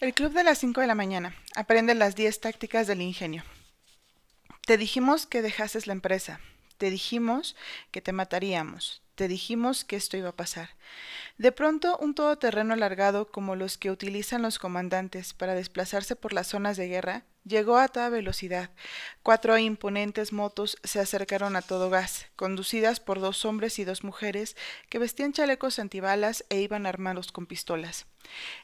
El club de las 5 de la mañana. Aprende las 10 tácticas del ingenio. Te dijimos que dejases la empresa. Te dijimos que te mataríamos. Te dijimos que esto iba a pasar. De pronto, un todoterreno alargado como los que utilizan los comandantes para desplazarse por las zonas de guerra llegó a toda velocidad. Cuatro imponentes motos se acercaron a todo gas, conducidas por dos hombres y dos mujeres que vestían chalecos antibalas e iban armados con pistolas.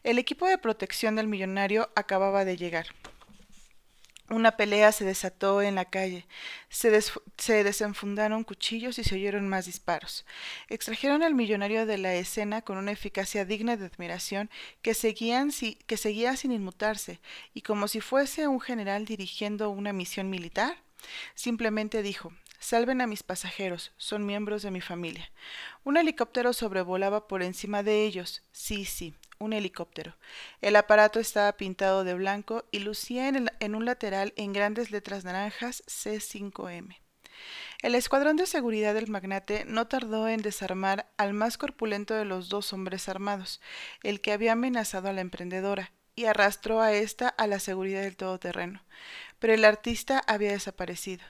El equipo de protección del millonario acababa de llegar. Una pelea se desató en la calle. Se, se, desenfundaron cuchillos y se oyeron más disparos. Extrajeron al millonario de la escena con una eficacia digna de admiración que seguía sin inmutarse, y como si fuese un general dirigiendo una misión militar, simplemente dijo Salven a mis pasajeros, son miembros de mi familia. Un helicóptero sobrevolaba por encima de ellos. Sí, sí, un helicóptero. El aparato estaba pintado de blanco y lucía en, un lateral en grandes letras naranjas C5M. El escuadrón de seguridad del magnate no tardó en desarmar al más corpulento de los dos hombres armados, el que había amenazado a la emprendedora, y arrastró a ésta a la seguridad del todoterreno. Pero el artista había desaparecido.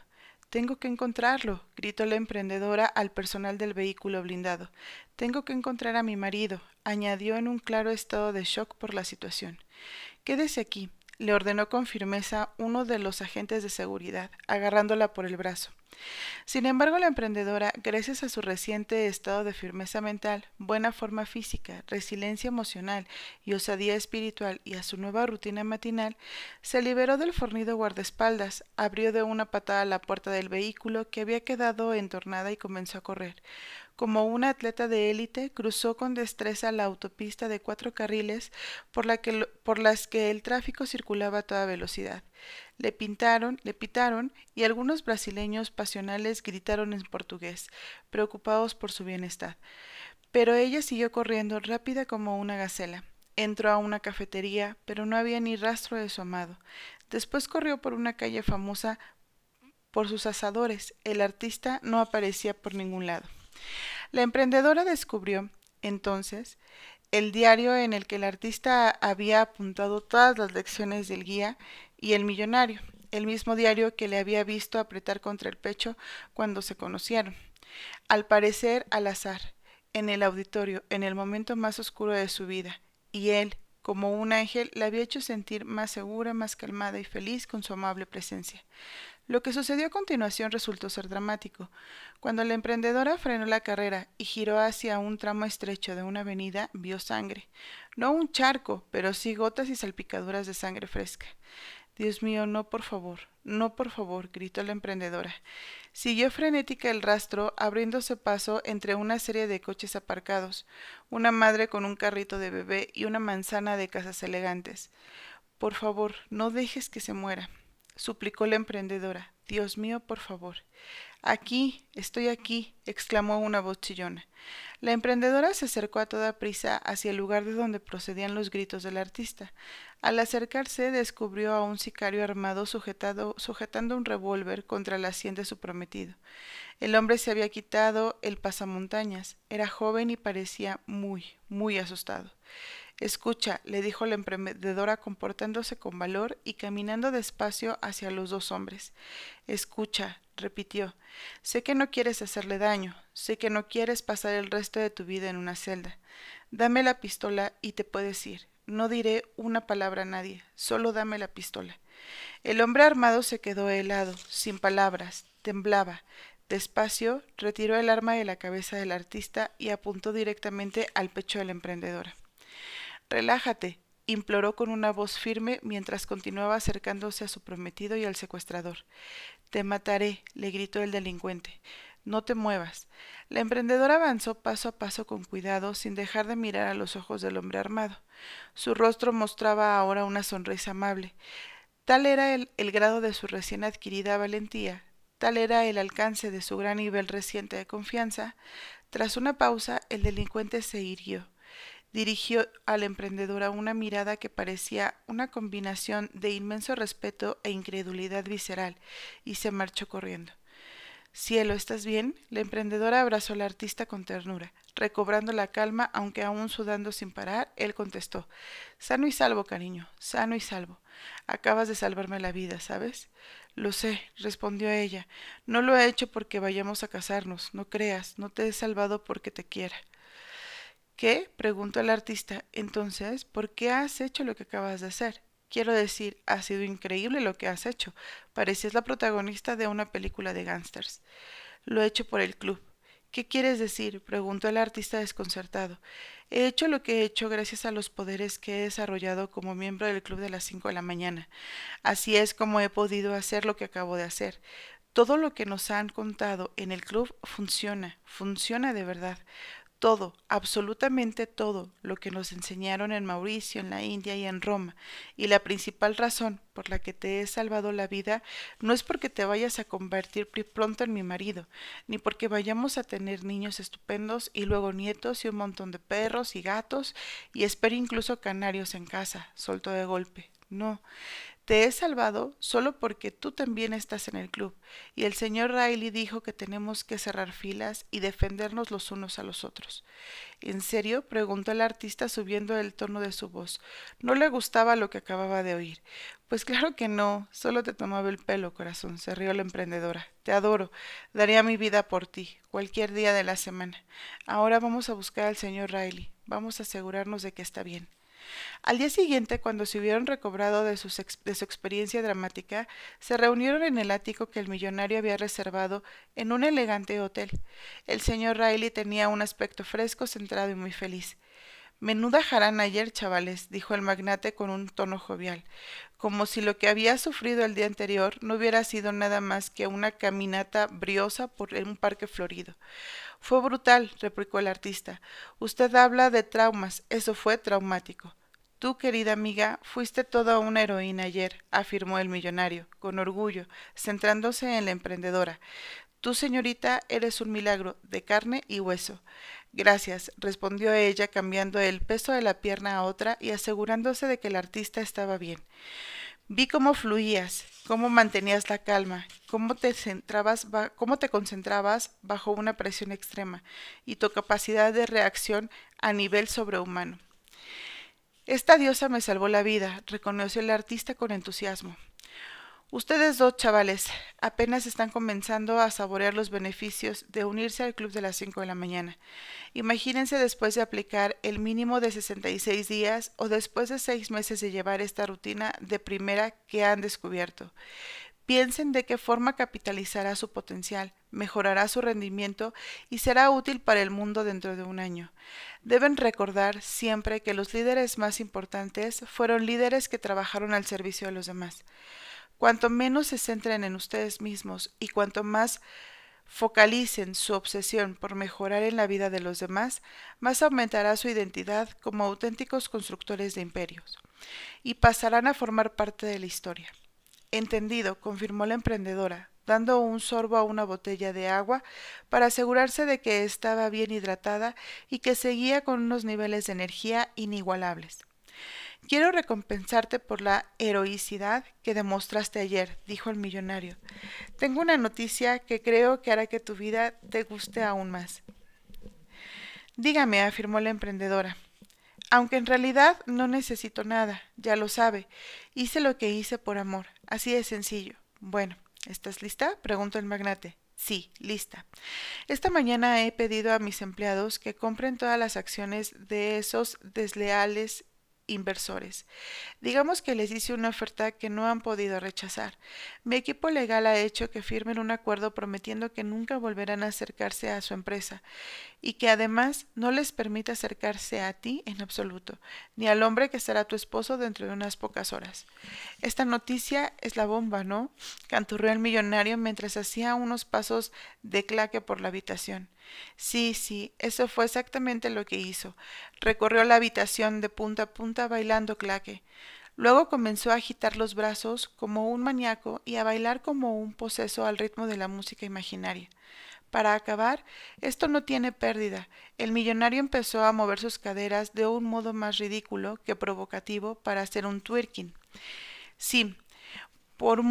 Tengo que encontrarlo, gritó la emprendedora al personal del vehículo blindado. Tengo que encontrar a mi marido, añadió en un claro estado de shock por la situación. Quédese aquí, le ordenó con firmeza uno de los agentes de seguridad, agarrándola por el brazo. Sin embargo, la emprendedora, gracias a su reciente estado de firmeza mental, buena forma física, resiliencia emocional y osadía espiritual y a su nueva rutina matinal, se liberó del fornido guardaespaldas, abrió de una patada la puerta del vehículo que había quedado entornada y comenzó a correr. Como una atleta de élite, cruzó con destreza la autopista de cuatro carriles por, la que, por las que el tráfico circulaba a toda velocidad. Le pintaron, le pitaron y algunos brasileños pasionales gritaron en portugués, preocupados por su bienestar. Pero ella siguió corriendo rápida como una gacela. Entró a una cafetería, pero no había ni rastro de su amado. Después corrió por una calle famosa por sus asadores. El artista no aparecía por ningún lado. La emprendedora descubrió, entonces, el diario en el que el artista había apuntado todas las lecciones del guía y el millonario, el mismo diario que le había visto apretar contra el pecho cuando se conocieron. Al parecer al azar, en el auditorio, en el momento más oscuro de su vida, y él, como un ángel, la había hecho sentir más segura, más calmada y feliz con su amable presencia. Lo que sucedió a continuación resultó ser dramático. Cuando la emprendedora frenó la carrera y giró hacia un tramo estrecho de una avenida, vio sangre. No un charco, pero sí gotas y salpicaduras de sangre fresca. Dios mío, no, por favor, no, por favor, gritó la emprendedora. Siguió frenética el rastro, abriéndose paso entre una serie de coches aparcados, una madre con un carrito de bebé y una manzana de casas elegantes. Por favor, no dejes que se muera suplicó la emprendedora. Dios mío, por favor. Aquí, estoy aquí, exclamó una voz chillona. La emprendedora se acercó a toda prisa hacia el lugar de donde procedían los gritos del artista. Al acercarse descubrió a un sicario armado sujetado, sujetando un revólver contra la sien de su prometido. El hombre se había quitado el pasamontañas. Era joven y parecía muy, muy asustado. Escucha, le dijo la emprendedora comportándose con valor y caminando despacio hacia los dos hombres. Escucha, repitió. Sé que no quieres hacerle daño, sé que no quieres pasar el resto de tu vida en una celda. Dame la pistola y te puedes ir. No diré una palabra a nadie, solo dame la pistola. El hombre armado se quedó helado, sin palabras, temblaba. Despacio retiró el arma de la cabeza del artista y apuntó directamente al pecho de la emprendedora. Relájate, imploró con una voz firme mientras continuaba acercándose a su prometido y al secuestrador. Te mataré, le gritó el delincuente. No te muevas. La emprendedora avanzó paso a paso con cuidado, sin dejar de mirar a los ojos del hombre armado. Su rostro mostraba ahora una sonrisa amable. Tal era el, el grado de su recién adquirida valentía, tal era el alcance de su gran nivel reciente de confianza. Tras una pausa, el delincuente se irguió dirigió a la emprendedora una mirada que parecía una combinación de inmenso respeto e incredulidad visceral, y se marchó corriendo. Cielo, ¿estás bien? La emprendedora abrazó al artista con ternura. Recobrando la calma, aunque aún sudando sin parar, él contestó Sano y salvo, cariño, sano y salvo. Acabas de salvarme la vida, ¿sabes? Lo sé, respondió ella. No lo he hecho porque vayamos a casarnos, no creas, no te he salvado porque te quiera. ¿Qué? preguntó el artista. Entonces, ¿por qué has hecho lo que acabas de hacer? Quiero decir, ha sido increíble lo que has hecho. Parecías la protagonista de una película de gángsters. Lo he hecho por el club. ¿Qué quieres decir? preguntó el artista desconcertado. He hecho lo que he hecho gracias a los poderes que he desarrollado como miembro del club de las cinco de la mañana. Así es como he podido hacer lo que acabo de hacer. Todo lo que nos han contado en el club funciona, funciona de verdad todo, absolutamente todo lo que nos enseñaron en Mauricio, en la India y en Roma. Y la principal razón por la que te he salvado la vida no es porque te vayas a convertir pronto en mi marido, ni porque vayamos a tener niños estupendos y luego nietos y un montón de perros y gatos y espero incluso canarios en casa, soltó de golpe. No, te he salvado solo porque tú también estás en el club, y el señor Riley dijo que tenemos que cerrar filas y defendernos los unos a los otros. ¿En serio? preguntó el artista subiendo el tono de su voz. No le gustaba lo que acababa de oír. Pues claro que no, solo te tomaba el pelo, corazón, se rió la emprendedora. Te adoro, daría mi vida por ti, cualquier día de la semana. Ahora vamos a buscar al señor Riley, vamos a asegurarnos de que está bien. Al día siguiente, cuando se hubieron recobrado de, su experiencia dramática, se reunieron en el ático que el millonario había reservado en un elegante hotel. El señor Riley tenía un aspecto fresco, centrado y muy feliz. Menuda jarana ayer, chavales, dijo el magnate con un tono jovial, como si lo que había sufrido el día anterior no hubiera sido nada más que una caminata briosa por un parque florido. Fue brutal, replicó el artista. Usted habla de traumas, eso fue traumático. Tú, querida amiga, fuiste toda una heroína ayer, afirmó el millonario, con orgullo, centrándose en la emprendedora. Tú, señorita, eres un milagro, de carne y hueso. Gracias, respondió ella, cambiando el peso de la pierna a otra y asegurándose de que el artista estaba bien. Vi cómo fluías, cómo mantenías la calma, cómo te, centrabas, cómo te concentrabas bajo una presión extrema y tu capacidad de reacción a nivel sobrehumano. Esta diosa me salvó la vida, reconoció el artista con entusiasmo. Ustedes dos chavales apenas están comenzando a saborear los beneficios de unirse al club de las 5 de la mañana. Imagínense después de aplicar el mínimo de 66 días o después de seis meses de llevar esta rutina de primera que han descubierto. Piensen de qué forma capitalizará su potencial, mejorará su rendimiento y será útil para el mundo dentro de un año. Deben recordar siempre que los líderes más importantes fueron líderes que trabajaron al servicio de los demás. Cuanto menos se centren en ustedes mismos y cuanto más focalicen su obsesión por mejorar en la vida de los demás, más aumentará su identidad como auténticos constructores de imperios y pasarán a formar parte de la historia. Entendido, confirmó la emprendedora, dando un sorbo a una botella de agua para asegurarse de que estaba bien hidratada y que seguía con unos niveles de energía inigualables. Quiero recompensarte por la heroicidad que demostraste ayer, dijo el millonario. Tengo una noticia que creo que hará que tu vida te guste aún más. Dígame, afirmó la emprendedora. Aunque en realidad no necesito nada, ya lo sabe. Hice lo que hice por amor, así de sencillo. Bueno, ¿estás lista? preguntó el magnate. Sí, lista. Esta mañana he pedido a mis empleados que compren todas las acciones de esos desleales inversores. Digamos que les hice una oferta que no han podido rechazar. Mi equipo legal ha hecho que firmen un acuerdo prometiendo que nunca volverán a acercarse a su empresa y que además no les permite acercarse a ti en absoluto, ni al hombre que será tu esposo dentro de unas pocas horas. Esta noticia es la bomba, ¿no? canturreó el millonario mientras hacía unos pasos de claque por la habitación. Sí, sí, eso fue exactamente lo que hizo. Recorrió la habitación de punta a punta bailando claque. Luego comenzó a agitar los brazos como un maníaco y a bailar como un poseso al ritmo de la música imaginaria. Para acabar, esto no tiene pérdida. El millonario empezó a mover sus caderas de un modo más ridículo que provocativo para hacer un twerking. Sí, por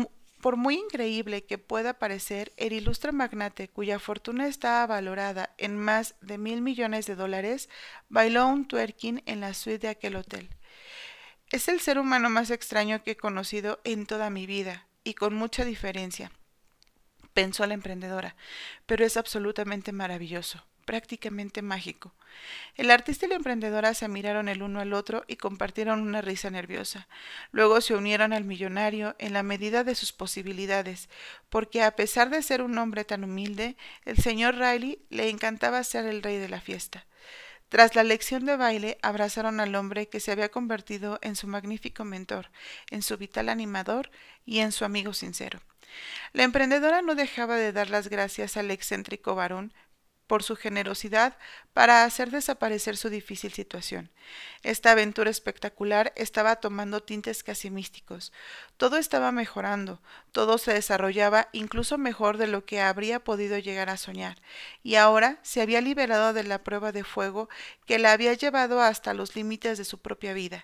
Por muy increíble que pueda parecer, el ilustre magnate, cuya fortuna estaba valorada en más de mil millones de dólares, bailó un twerking en la suite de aquel hotel. Es el ser humano más extraño que he conocido en toda mi vida, y con mucha diferencia, pensó la emprendedora, pero es absolutamente maravilloso prácticamente mágico. El artista y la emprendedora se miraron el uno al otro y compartieron una risa nerviosa. Luego se unieron al millonario en la medida de sus posibilidades, porque a pesar de ser un hombre tan humilde, el señor Riley le encantaba ser el rey de la fiesta. Tras la lección de baile, abrazaron al hombre que se había convertido en su magnífico mentor, en su vital animador y en su amigo sincero. La emprendedora no dejaba de dar las gracias al excéntrico varón por su generosidad para hacer desaparecer su difícil situación. Esta aventura espectacular estaba tomando tintes casi místicos. Todo estaba mejorando, todo se desarrollaba incluso mejor de lo que habría podido llegar a soñar, y ahora se había liberado de la prueba de fuego que la había llevado hasta los límites de su propia vida.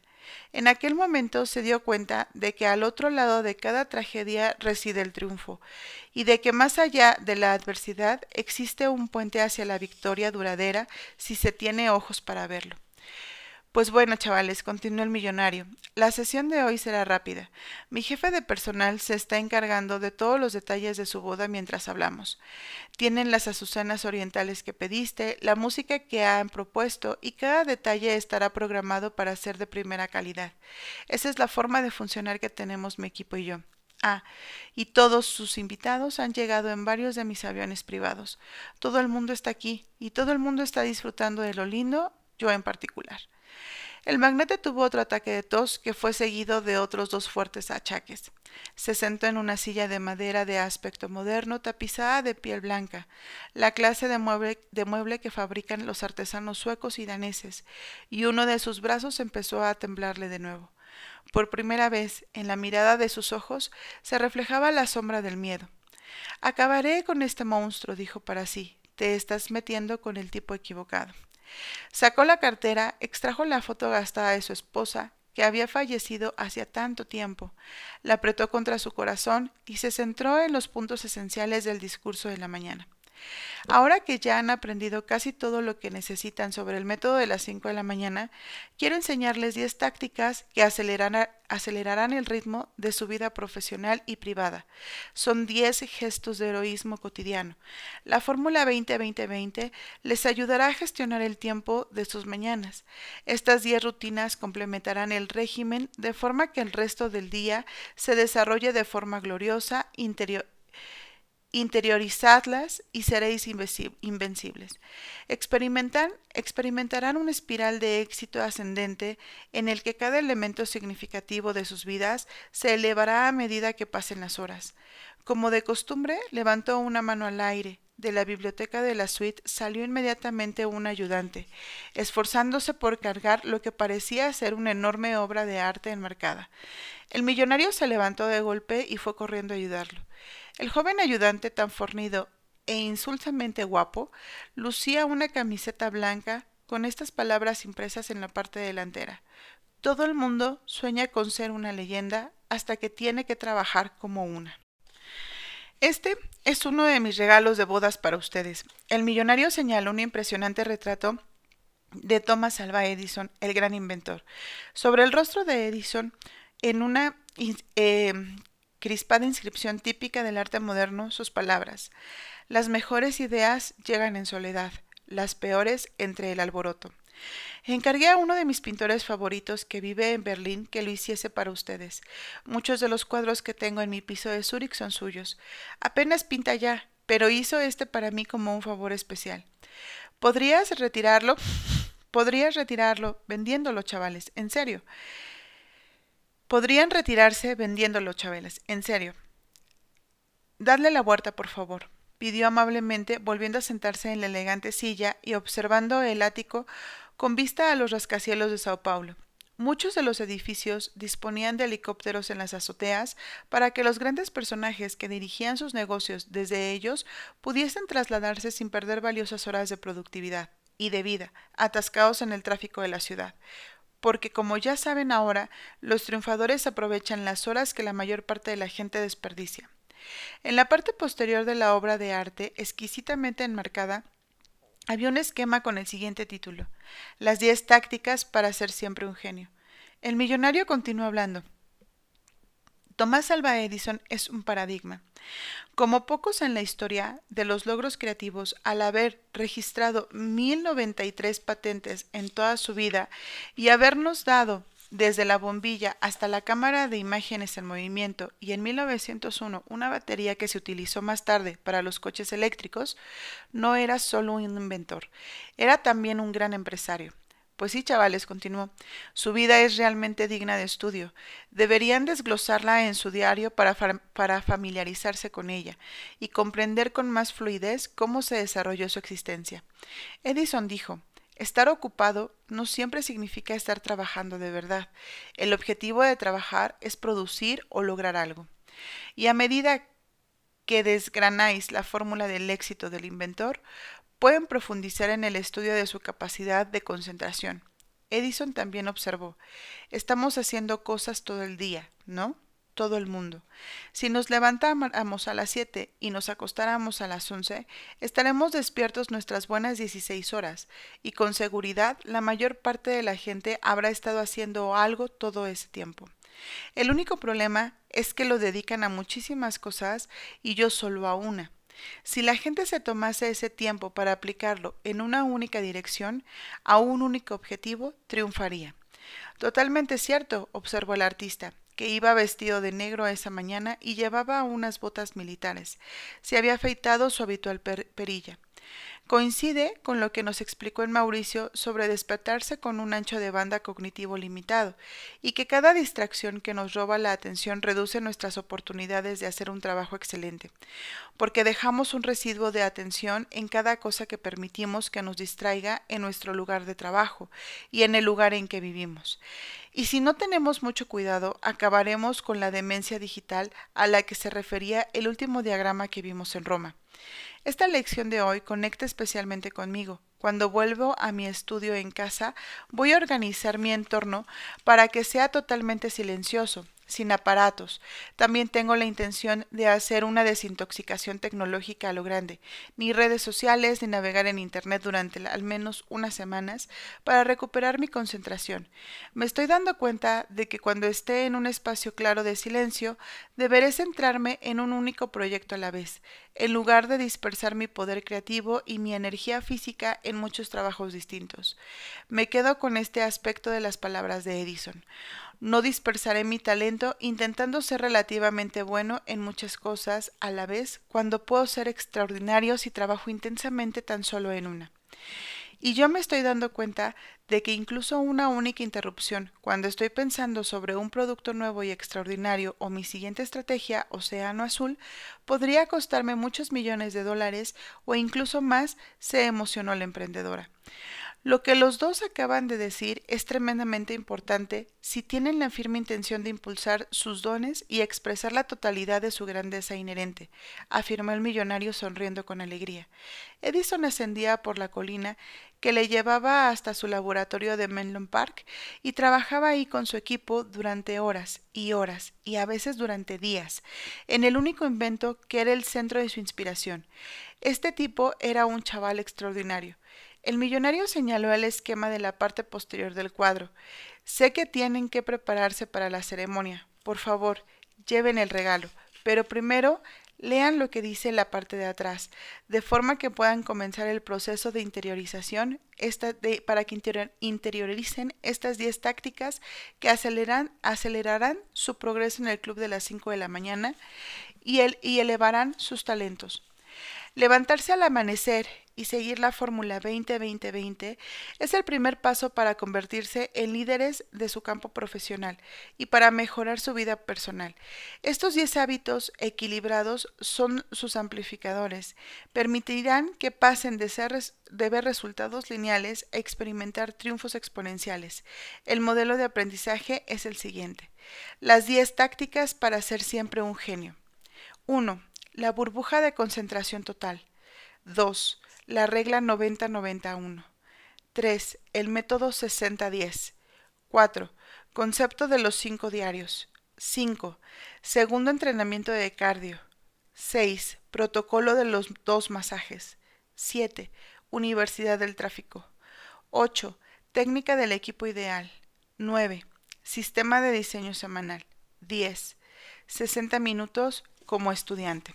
En aquel momento se dio cuenta de que al otro lado de cada tragedia reside el triunfo, y de que más allá de la adversidad existe un puente hacia la victoria duradera si se tiene ojos para verlo. Pues bueno, chavales, continuó el millonario. La sesión de hoy será rápida. Mi jefe de personal se está encargando de todos los detalles de su boda mientras hablamos. Tienen las azucenas orientales que pediste, la música que han propuesto y cada detalle estará programado para ser de primera calidad. Esa es la forma de funcionar que tenemos mi equipo y yo. Ah, y todos sus invitados han llegado en varios de mis aviones privados. Todo el mundo está aquí y todo el mundo está disfrutando de lo lindo, yo en particular. El magnate tuvo otro ataque de tos que fue seguido de otros dos fuertes achaques. Se sentó en una silla de madera de aspecto moderno tapizada de piel blanca, la clase de mueble, que fabrican los artesanos suecos y daneses, y uno de sus brazos empezó a temblarle de nuevo. Por primera vez, en la mirada de sus ojos se reflejaba la sombra del miedo. Acabaré con este monstruo, dijo para sí. Te estás metiendo con el tipo equivocado. Sacó la cartera, extrajo la foto gastada de su esposa, que había fallecido hacía tanto tiempo, la apretó contra su corazón y se centró en los puntos esenciales del discurso de la mañana. Ahora que ya han aprendido casi todo lo que necesitan sobre el método de las 5 de la mañana, quiero enseñarles 10 tácticas que acelerarán, el ritmo de su vida profesional y privada. Son 10 gestos de heroísmo cotidiano. La fórmula 20-20-20 les ayudará a gestionar el tiempo de sus mañanas. Estas 10 rutinas complementarán el régimen de forma que el resto del día se desarrolle de forma gloriosa, interior, interiorizadlas y seréis invencibles. Experimentarán una espiral de éxito ascendente en el que cada elemento significativo de sus vidas se elevará a medida que pasen las horas. Como de costumbre, levantó una mano al aire. De la biblioteca de la suite salió inmediatamente un ayudante, esforzándose por cargar lo que parecía ser una enorme obra de arte enmarcada. El millonario se levantó de golpe y fue corriendo a ayudarlo. El joven ayudante, tan fornido e insulsamente guapo, lucía una camiseta blanca con estas palabras impresas en la parte delantera. Todo el mundo sueña con ser una leyenda hasta que tiene que trabajar como una. Este es uno de mis regalos de bodas para ustedes. El millonario señaló un impresionante retrato de Thomas Alva Edison, el gran inventor. Sobre el rostro de Edison, en una eh, crispada inscripción típica del arte moderno, sus palabras. Las mejores ideas llegan en soledad, las peores entre el alboroto. Encargué a uno de mis pintores favoritos que vive en Berlín que lo hiciese para ustedes. Muchos de los cuadros que tengo en mi piso de Zúrich son suyos. Apenas pinta ya, pero hizo este para mí como un favor especial. ¿Podrías retirarlo? Podrías retirarlo vendiéndolo, chavales, en serio. Podrían retirarse vendiéndolo, Chabelas. En serio. Dadle la vuelta, por favor, pidió amablemente, volviendo a sentarse en la elegante silla y observando el ático con vista a los rascacielos de Sao Paulo. Muchos de los edificios disponían de helicópteros en las azoteas para que los grandes personajes que dirigían sus negocios desde ellos pudiesen trasladarse sin perder valiosas horas de productividad y de vida, atascados en el tráfico de la ciudad. Porque como ya saben ahora, los triunfadores aprovechan las horas que la mayor parte de la gente desperdicia. En la parte posterior de la obra de arte, exquisitamente enmarcada, había un esquema con el siguiente título Las diez tácticas para ser siempre un genio. El millonario continuó hablando. Tomás Alva Edison es un paradigma. Como pocos en la historia de los logros creativos, al haber registrado 1093 patentes en toda su vida y habernos dado desde la bombilla hasta la cámara de imágenes en movimiento y en 1901 una batería que se utilizó más tarde para los coches eléctricos, no era solo un inventor, era también un gran empresario. Pues sí, chavales, continuó. Su vida es realmente digna de estudio. Deberían desglosarla en su diario para, para, familiarizarse con ella y comprender con más fluidez cómo se desarrolló su existencia. Edison dijo Estar ocupado no siempre significa estar trabajando de verdad. El objetivo de trabajar es producir o lograr algo. Y a medida que desgranáis la fórmula del éxito del inventor, pueden profundizar en el estudio de su capacidad de concentración. Edison también observó, estamos haciendo cosas todo el día, ¿no? Todo el mundo. Si nos levantáramos a las siete y nos acostáramos a las once, estaremos despiertos nuestras buenas dieciséis horas, y con seguridad la mayor parte de la gente habrá estado haciendo algo todo ese tiempo. El único problema es que lo dedican a muchísimas cosas y yo solo a una. Si la gente se tomase ese tiempo para aplicarlo en una única dirección, a un único objetivo, triunfaría. Totalmente cierto, observó el artista, que iba vestido de negro esa mañana y llevaba unas botas militares. Se había afeitado su habitual perilla. Coincide con lo que nos explicó en Mauricio sobre despertarse con un ancho de banda cognitivo limitado y que cada distracción que nos roba la atención reduce nuestras oportunidades de hacer un trabajo excelente, porque dejamos un residuo de atención en cada cosa que permitimos que nos distraiga en nuestro lugar de trabajo y en el lugar en que vivimos. Y si no tenemos mucho cuidado, acabaremos con la demencia digital a la que se refería el último diagrama que vimos en Roma. Esta lección de hoy conecta especialmente conmigo. Cuando vuelvo a mi estudio en casa, voy a organizar mi entorno para que sea totalmente silencioso, sin aparatos. También tengo la intención de hacer una desintoxicación tecnológica a lo grande, ni redes sociales ni navegar en Internet durante al menos unas semanas para recuperar mi concentración. Me estoy dando cuenta de que cuando esté en un espacio claro de silencio, deberé centrarme en un único proyecto a la vez, en lugar de dispersar mi poder creativo y mi energía física en muchos trabajos distintos. Me quedo con este aspecto de las palabras de Edison. No dispersaré mi talento intentando ser relativamente bueno en muchas cosas a la vez cuando puedo ser extraordinario si trabajo intensamente tan solo en una. Y yo me estoy dando cuenta de que incluso una única interrupción, cuando estoy pensando sobre un producto nuevo y extraordinario o mi siguiente estrategia, Océano Azul, podría costarme muchos millones de dólares o incluso más, se emocionó la emprendedora. Lo que los dos acaban de decir es tremendamente importante si tienen la firme intención de impulsar sus dones y expresar la totalidad de su grandeza inherente, afirmó el millonario sonriendo con alegría. Edison ascendía por la colina que le llevaba hasta su laboratorio de Menlo Park y trabajaba ahí con su equipo durante horas y horas y a veces durante días, en el único invento que era el centro de su inspiración. Este tipo era un chaval extraordinario. El millonario señaló el esquema de la parte posterior del cuadro. Sé que tienen que prepararse para la ceremonia. Por favor, lleven el regalo. Pero primero lean lo que dice la parte de atrás, de forma que puedan comenzar el proceso de interiorización para que interioricen estas 10 tácticas que acelerarán su progreso en el club de las 5 de la mañana y elevarán sus talentos. Levantarse al amanecer y seguir la fórmula 20-20-20 es el primer paso para convertirse en líderes de su campo profesional y para mejorar su vida personal. Estos 10 hábitos equilibrados son sus amplificadores. Permitirán que pasen de, ser, de ver resultados lineales a experimentar triunfos exponenciales. El modelo de aprendizaje es el siguiente. Las 10 tácticas para ser siempre un genio. 1. La burbuja de concentración total. 2. La regla 90-91. 3. El método 60-10. 4. Concepto de los cinco diarios. 5. Segundo entrenamiento de cardio. 6. Protocolo de los dos masajes. 7. Universidad del tráfico. 8. Técnica del equipo ideal. 9. Sistema de diseño semanal. 10. 60 minutos como estudiante.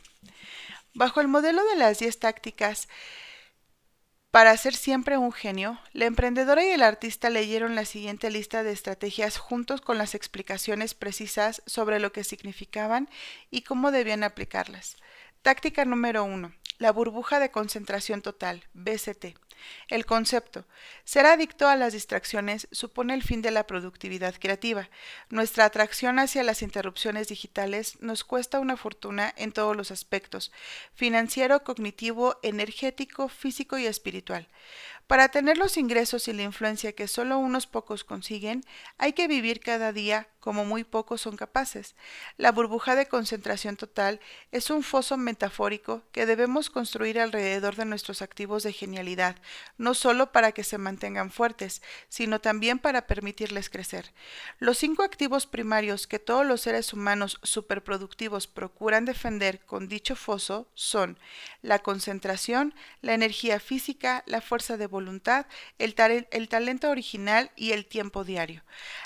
Bajo el modelo de las 10 tácticas, para ser siempre un genio, la emprendedora y el artista leyeron la siguiente lista de estrategias juntos con las explicaciones precisas sobre lo que significaban y cómo debían aplicarlas. Táctica número 1. La burbuja de concentración total, BCT. El concepto. Ser adicto a las distracciones supone el fin de la productividad creativa. Nuestra atracción hacia las interrupciones digitales nos cuesta una fortuna en todos los aspectos, financiero, cognitivo, energético, físico y espiritual. Para tener los ingresos y la influencia que solo unos pocos consiguen, hay que vivir cada día como muy pocos son capaces. La burbuja de concentración total es un foso metafórico que debemos construir alrededor de nuestros activos de genialidad, no solo para que se mantengan fuertes, sino también para permitirles crecer. Los cinco activos primarios que todos los seres humanos superproductivos procuran defender con dicho foso son la concentración, la energía física, la fuerza de voluntad, el, el talento original y el tiempo diario.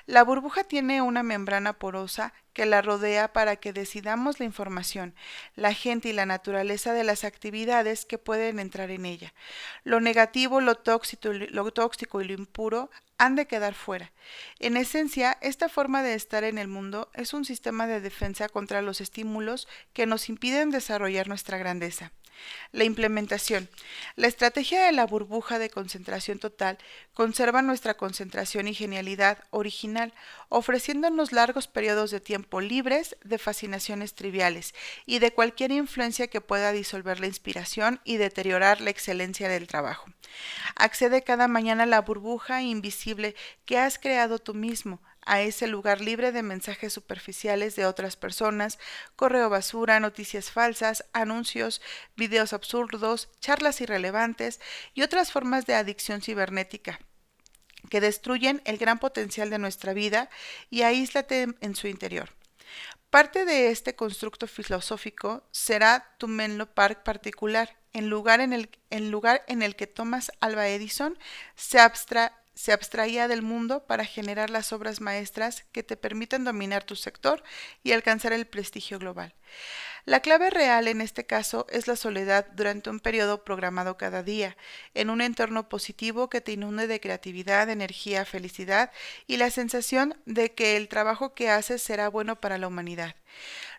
La burbuja tiene una membrana porosa que la rodea para que decidamos la información, la gente y la naturaleza de las actividades que pueden entrar en ella. Lo negativo, lo tóxico, lo tóxico y lo impuro han de quedar fuera. En esencia, esta forma de estar en el mundo es un sistema de defensa contra los estímulos que nos impiden desarrollar nuestra grandeza. La implementación. La estrategia de la burbuja de concentración total conserva nuestra concentración y genialidad original, ofreciéndonos largos periodos de tiempo libres de fascinaciones triviales y de cualquier influencia que pueda disolver la inspiración y deteriorar la excelencia del trabajo. Accede cada mañana a la burbuja invisible que has creado tú mismo, a ese lugar libre de mensajes superficiales de otras personas, correo basura, noticias falsas, anuncios, videos absurdos, charlas irrelevantes y otras formas de adicción cibernética que destruyen el gran potencial de nuestra vida y aíslate en su interior. Parte de este constructo filosófico será tu Menlo Park particular, en lugar en el, lugar en el que Thomas Alva Edison se abstra se abstraía del mundo para generar las obras maestras que te permiten dominar tu sector y alcanzar el prestigio global. La clave real en este caso es la soledad durante un periodo programado cada día, en un entorno positivo que te inunde de creatividad, energía, felicidad y la sensación de que el trabajo que haces será bueno para la humanidad.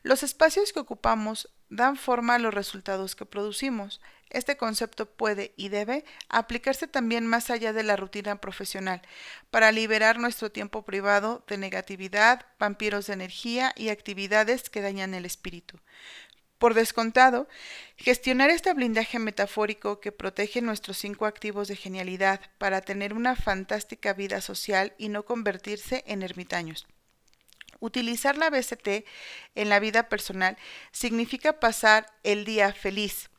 Los espacios que ocupamos dan forma a los resultados que producimos. Este concepto puede y debe aplicarse también más allá de la rutina profesional, para liberar nuestro tiempo privado de negatividad, vampiros de energía y actividades que dañan el espíritu. Por descontado, gestionar este blindaje metafórico que protege nuestros cinco activos de genialidad para tener una fantástica vida social y no convertirse en ermitaños. Utilizar la BCT en la vida personal significa pasar el día feliz,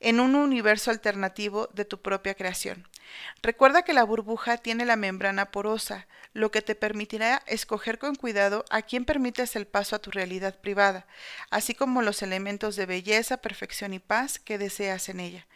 en un universo alternativo de tu propia creación. Recuerda que la burbuja tiene la membrana porosa, lo que te permitirá escoger con cuidado a quién permites el paso a tu realidad privada, así como los elementos de belleza, perfección y paz que deseas en ella.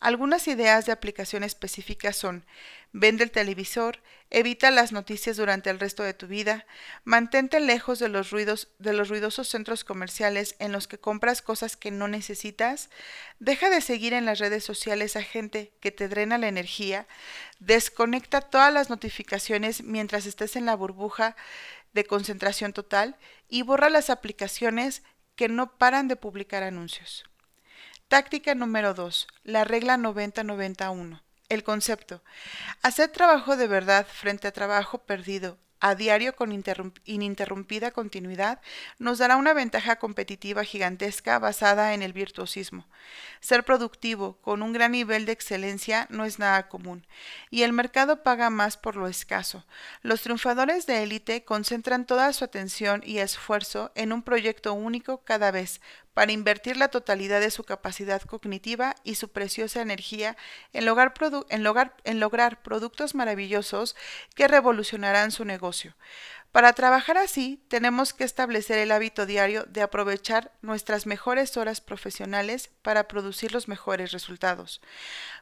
Algunas ideas de aplicación específicas son vende el televisor, evita las noticias durante el resto de tu vida, mantente lejos de los ruidosos centros comerciales en los que compras cosas que no necesitas, deja de seguir en las redes sociales a gente que te drena la energía, desconecta todas las notificaciones mientras estés en la burbuja de concentración total y borra las aplicaciones que no paran de publicar anuncios. Táctica número 2. La regla 90-91. El concepto. Hacer trabajo de verdad frente a trabajo perdido a diario con ininterrumpida continuidad nos dará una ventaja competitiva gigantesca basada en el virtuosismo. Ser productivo con un gran nivel de excelencia no es nada común, y el mercado paga más por lo escaso. Los triunfadores de élite concentran toda su atención y esfuerzo en un proyecto único cada vez, para invertir la totalidad de su capacidad cognitiva y su preciosa energía en lograr, productos maravillosos que revolucionarán su negocio. Para trabajar así, tenemos que establecer el hábito diario de aprovechar nuestras mejores horas profesionales para producir los mejores resultados.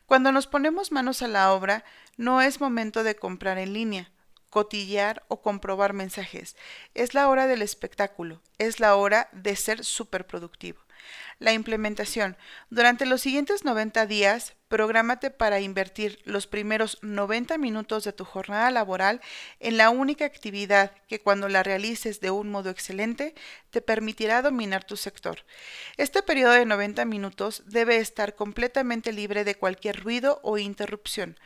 Cuando nos ponemos manos a la obra, no es momento de comprar en línea, cotillear o comprobar mensajes. Es la hora del espectáculo, es la hora de ser superproductivo. La implementación. Durante los siguientes 90 días, Prográmate para invertir los primeros 90 minutos de tu jornada laboral en la única actividad que cuando la realices de un modo excelente te permitirá dominar tu sector. Este periodo de 90 minutos debe estar completamente libre de cualquier ruido o interrupción.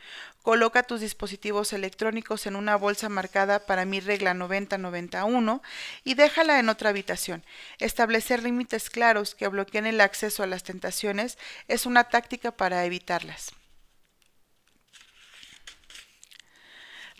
Coloca tus dispositivos electrónicos en una bolsa marcada para mi regla 9091 y déjala en otra habitación. Establecer límites claros que bloqueen el acceso a las tentaciones es una táctica para evitar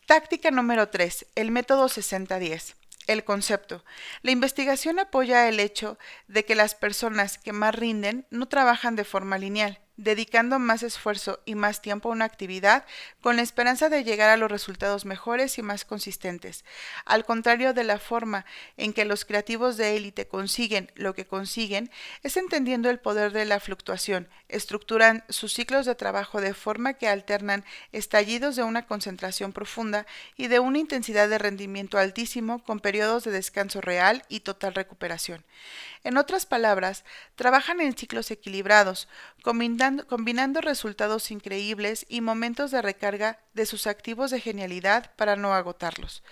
Táctica número 3. El método 60-10. El concepto. La investigación apoya el hecho de que las personas que más rinden no trabajan de forma lineal, dedicando más esfuerzo y más tiempo a una actividad con la esperanza de llegar a los resultados mejores y más consistentes. Al contrario de la forma en que los creativos de élite consiguen lo que consiguen, es entendiendo el poder de la fluctuación, estructuran sus ciclos de trabajo de forma que alternan estallidos de una concentración profunda y de una intensidad de rendimiento altísimo con periodos de descanso real y total recuperación. En otras palabras, trabajan en ciclos equilibrados, combinando, combinando, resultados increíbles y momentos de recarga de sus activos de genialidad para no agotarlos.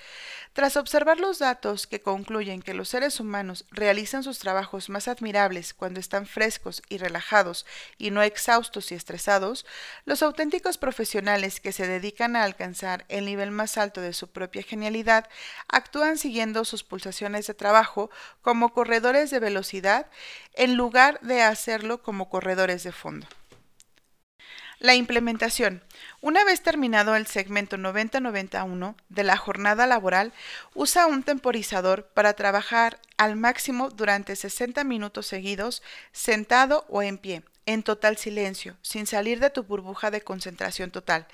Tras observar los datos que concluyen que los seres humanos realizan sus trabajos más admirables cuando están frescos y relajados y no exhaustos y estresados, los auténticos profesionales que se dedican a alcanzar el nivel más alto de su propia genialidad actúan siguiendo sus pulsaciones de trabajo como corredores de velocidad en lugar de hacerlo como corredores de fondo. La implementación. Una vez terminado el segmento 90-91 de la jornada laboral, usa un temporizador para trabajar al máximo durante 60 minutos seguidos, sentado o en pie, en total silencio, sin salir de tu burbuja de concentración total.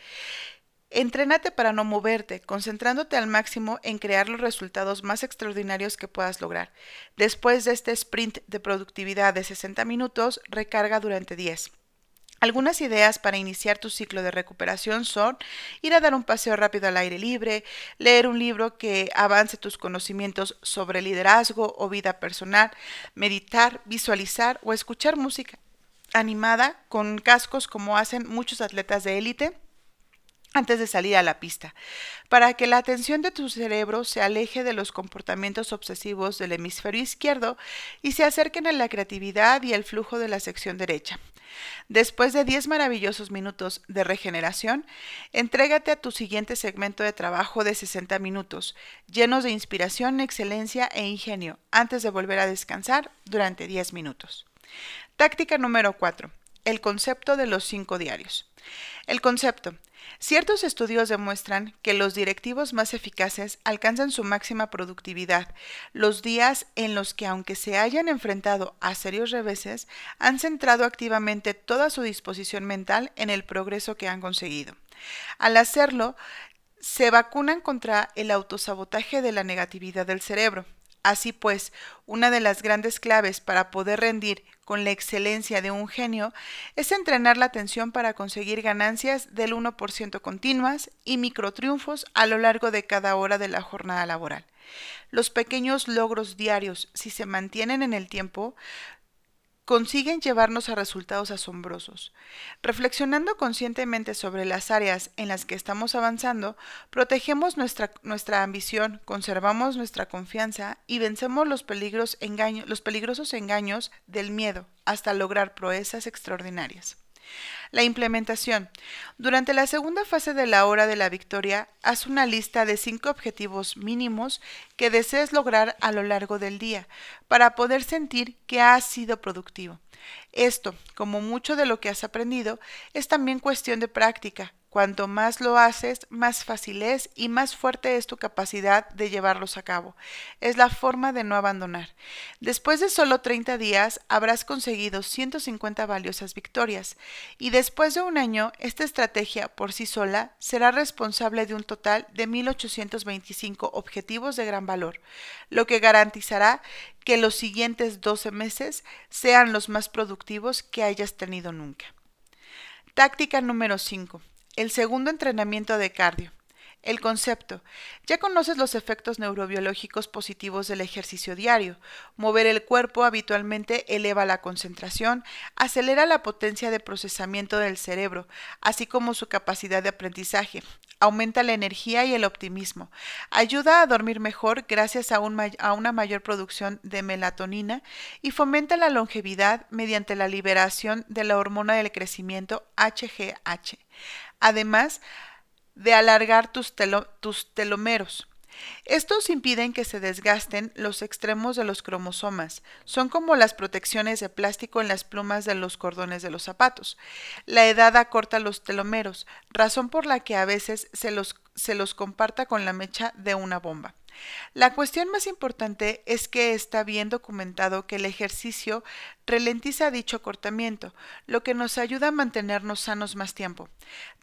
Entrénate para no moverte, concentrándote al máximo en crear los resultados más extraordinarios que puedas lograr. Después de este sprint de productividad de 60 minutos, recarga durante 10. Algunas ideas para iniciar tu ciclo de recuperación son ir a dar un paseo rápido al aire libre, leer un libro que avance tus conocimientos sobre liderazgo o vida personal, meditar, visualizar o escuchar música animada con cascos como hacen muchos atletas de élite antes de salir a la pista, para que la atención de tu cerebro se aleje de los comportamientos obsesivos del hemisferio izquierdo y se acerquen a la creatividad y el flujo de la sección derecha. Después de 10 maravillosos minutos de regeneración, entrégate a tu siguiente segmento de trabajo de 60 minutos, llenos de inspiración, excelencia e ingenio, antes de volver a descansar durante 10 minutos. Táctica número 4. El concepto de los cinco diarios. El concepto. Ciertos estudios demuestran que los directivos más eficaces alcanzan su máxima productividad los días en los que, aunque se hayan enfrentado a serios reveses, han centrado activamente toda su disposición mental en el progreso que han conseguido. Al hacerlo, se vacunan contra el autosabotaje de la negatividad del cerebro. Así pues, una de las grandes claves para poder rendir con la excelencia de un genio es entrenar la atención para conseguir ganancias del 1% continuas y microtriunfos a lo largo de cada hora de la jornada laboral. Los pequeños logros diarios, si se mantienen en el tiempo, consiguen llevarnos a resultados asombrosos. Reflexionando conscientemente sobre las áreas en las que estamos avanzando, protegemos nuestra, nuestra ambición, conservamos nuestra confianza y vencemos los, peligros, los peligrosos engaños del miedo hasta lograr proezas extraordinarias. La implementación. Durante la segunda fase de la hora de la victoria, haz una lista de cinco objetivos mínimos que desees lograr a lo largo del día para poder sentir que has sido productivo. Esto, como mucho de lo que has aprendido, es también cuestión de práctica, Cuanto más lo haces, más fácil es y más fuerte es tu capacidad de llevarlos a cabo. Es la forma de no abandonar. Después de solo 30 días habrás conseguido 150 valiosas victorias y después de un año esta estrategia por sí sola será responsable de un total de 1825 objetivos de gran valor, lo que garantizará que los siguientes 12 meses sean los más productivos que hayas tenido nunca. Táctica número 5. El segundo entrenamiento de cardio. El concepto. Ya conoces los efectos neurobiológicos positivos del ejercicio diario. Mover el cuerpo habitualmente eleva la concentración, acelera la potencia de procesamiento del cerebro, así como su capacidad de aprendizaje, aumenta la energía y el optimismo, ayuda a dormir mejor gracias a, una mayor producción de melatonina y fomenta la longevidad mediante la liberación de la hormona del crecimiento HGH además de alargar tus, telómeros. Estos impiden que se desgasten los extremos de los cromosomas. Son como las protecciones de plástico en las plumas de los cordones de los zapatos. La edad acorta los telómeros, razón por la que a veces se los comparta con la mecha de una bomba. La cuestión más importante es que está bien documentado que el ejercicio ralentiza dicho acortamiento, lo que nos ayuda a mantenernos sanos más tiempo.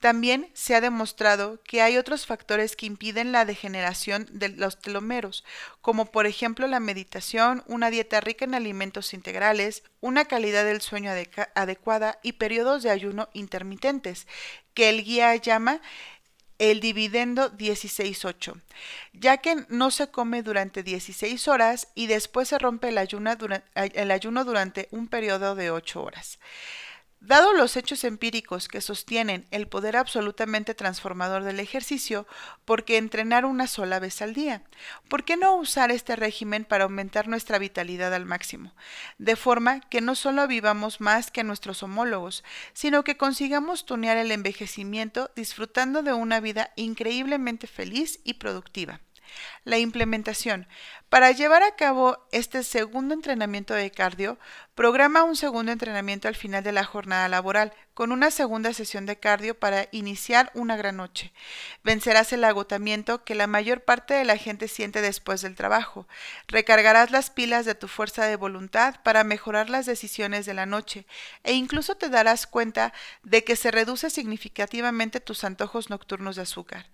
También se ha demostrado que hay otros factores que impiden la degeneración de los telomeros, como por ejemplo la meditación, una dieta rica en alimentos integrales, una calidad del sueño adecuada y periodos de ayuno intermitentes, que el guía llama el dividendo 16.8, ya que no se come durante 16 horas y después se rompe el, el ayuno durante un periodo de 8 horas. Dado los hechos empíricos que sostienen el poder absolutamente transformador del ejercicio, ¿por qué entrenar una sola vez al día? ¿Por qué no usar este régimen para aumentar nuestra vitalidad al máximo? De forma que no solo vivamos más que nuestros homólogos, sino que consigamos tunear el envejecimiento disfrutando de una vida increíblemente feliz y productiva. La implementación. Para llevar a cabo este segundo entrenamiento de cardio, programa un segundo entrenamiento al final de la jornada laboral, con una segunda sesión de cardio para iniciar una gran noche. Vencerás el agotamiento que la mayor parte de la gente siente después del trabajo. Recargarás las pilas de tu fuerza de voluntad para mejorar las decisiones de la noche e incluso te darás cuenta de que se reduce significativamente tus antojos nocturnos de azúcar.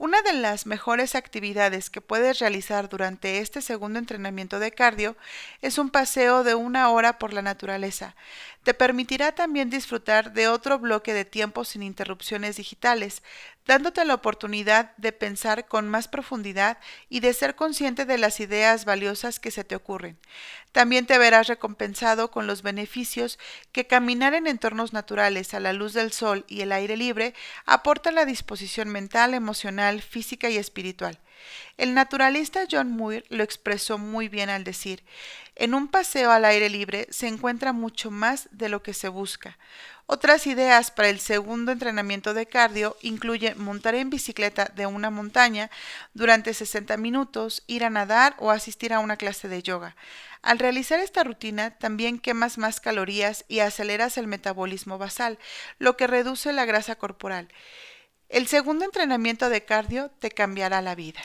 Una de las mejores actividades que puedes realizar durante este segundo entrenamiento de cardio es un paseo de una hora por la naturaleza. Te permitirá también disfrutar de otro bloque de tiempo sin interrupciones digitales, dándote la oportunidad de pensar con más profundidad y de ser consciente de las ideas valiosas que se te ocurren. También te verás recompensado con los beneficios que caminar en entornos naturales a la luz del sol y el aire libre aporta a la disposición mental, emocional, física y espiritual. El naturalista John Muir lo expresó muy bien al decir, en un paseo al aire libre se encuentra mucho más de lo que se busca. Otras ideas para el segundo entrenamiento de cardio incluyen montar en bicicleta de una montaña durante 60 minutos, ir a nadar o asistir a una clase de yoga. Al realizar esta rutina también quemas más calorías y aceleras el metabolismo basal, lo que reduce la grasa corporal. El segundo entrenamiento de cardio te cambiará la vida.